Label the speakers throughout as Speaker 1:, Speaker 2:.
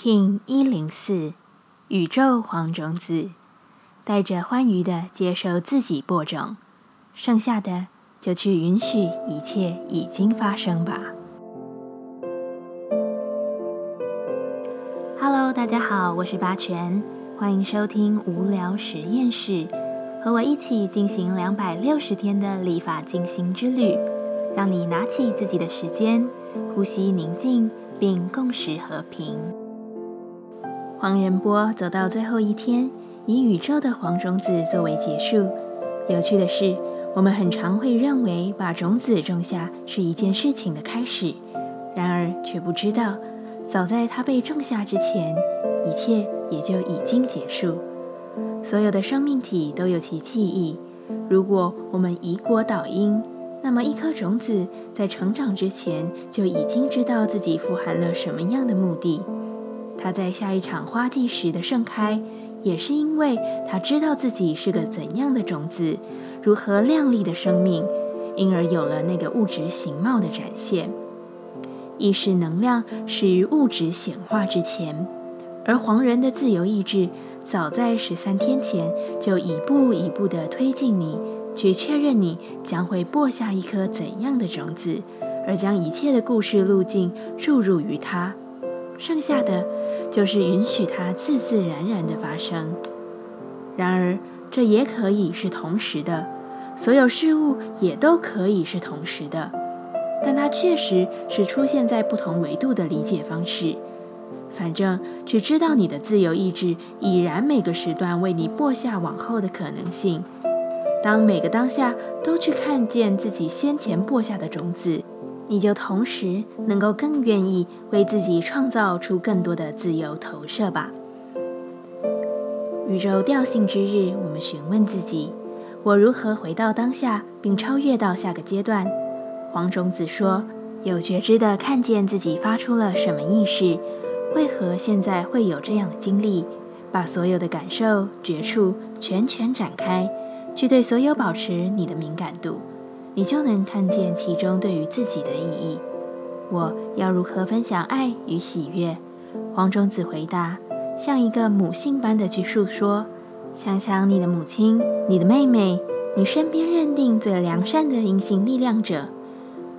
Speaker 1: King 一零四宇宙黄种子，带着欢愉的接受自己播种，剩下的就去允许一切已经发生吧。Hello，大家好，我是八全，欢迎收听无聊实验室，和我一起进行两百六十天的立法进行之旅，让你拿起自己的时间，呼吸宁静。并共识和平。黄仁波走到最后一天，以宇宙的黄种子作为结束。有趣的是，我们很常会认为把种子种下是一件事情的开始，然而却不知道，早在它被种下之前，一切也就已经结束。所有的生命体都有其记忆。如果我们以果导因。那么，一颗种子在成长之前就已经知道自己富含了什么样的目的。它在下一场花季时的盛开，也是因为它知道自己是个怎样的种子，如何亮丽的生命，因而有了那个物质形貌的展现。意识能量始于物质显化之前，而黄人的自由意志早在十三天前就一步一步地推进你。去确认你将会播下一颗怎样的种子，而将一切的故事路径注入于它。剩下的就是允许它自自然然的发生。然而，这也可以是同时的，所有事物也都可以是同时的。但它确实是出现在不同维度的理解方式。反正，去知道你的自由意志已然每个时段为你播下往后的可能性。当每个当下都去看见自己先前播下的种子，你就同时能够更愿意为自己创造出更多的自由投射吧。宇宙调性之日，我们询问自己：我如何回到当下，并超越到下个阶段？黄种子说：有觉知的看见自己发出了什么意识，为何现在会有这样的经历？把所有的感受、觉触全全展开。去对所有保持你的敏感度，你就能看见其中对于自己的意义。我要如何分享爱与喜悦？黄种子回答：像一个母性般的去诉说。想想你的母亲、你的妹妹、你身边认定最良善的隐形力量者，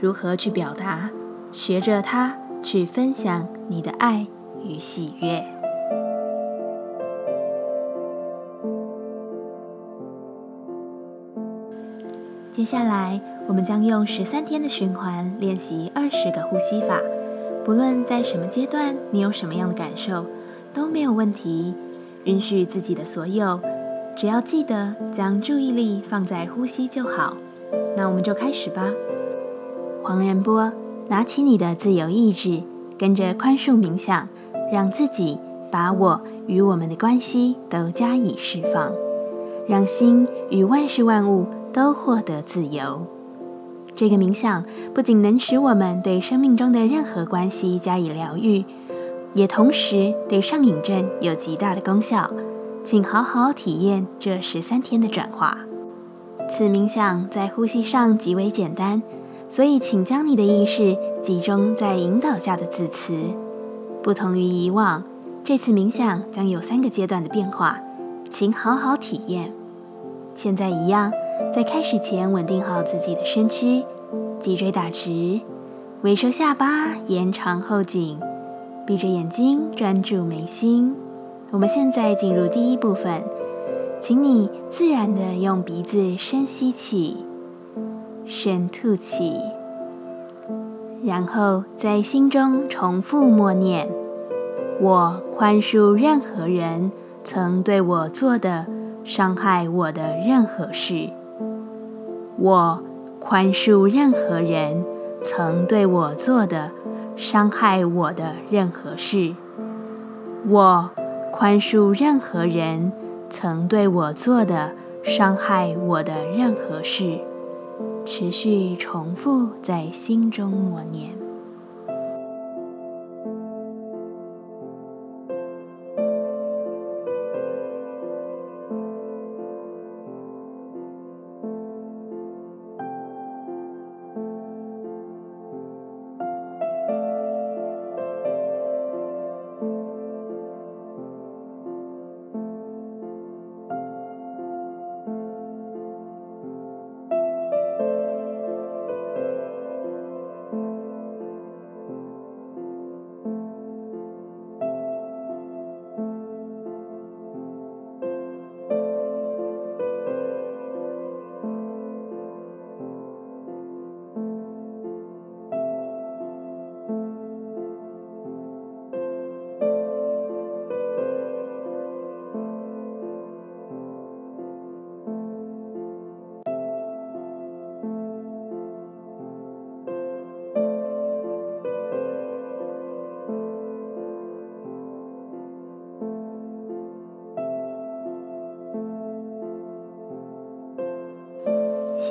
Speaker 1: 如何去表达？学着他去分享你的爱与喜悦。接下来，我们将用十三天的循环练习二十个呼吸法。不论在什么阶段，你有什么样的感受，都没有问题。允许自己的所有，只要记得将注意力放在呼吸就好。那我们就开始吧。黄仁波，拿起你的自由意志，跟着宽恕冥想，让自己把我与我们的关系都加以释放，让心与万事万物。都获得自由。这个冥想不仅能使我们对生命中的任何关系加以疗愈，也同时对上瘾症有极大的功效。请好好体验这十三天的转化。此冥想在呼吸上极为简单，所以请将你的意识集中在引导下的字词。不同于以往，这次冥想将有三个阶段的变化，请好好体验。现在一样。在开始前，稳定好自己的身躯，脊椎打直，微收下巴，延长后颈，闭着眼睛专注眉心。我们现在进入第一部分，请你自然的用鼻子深吸气，深吐气，然后在心中重复默念：“我宽恕任何人曾对我做的伤害我的任何事。”我宽恕任何人曾对我做的伤害我的任何事。我宽恕任何人曾对我做的伤害我的任何事。持续重复在心中默念。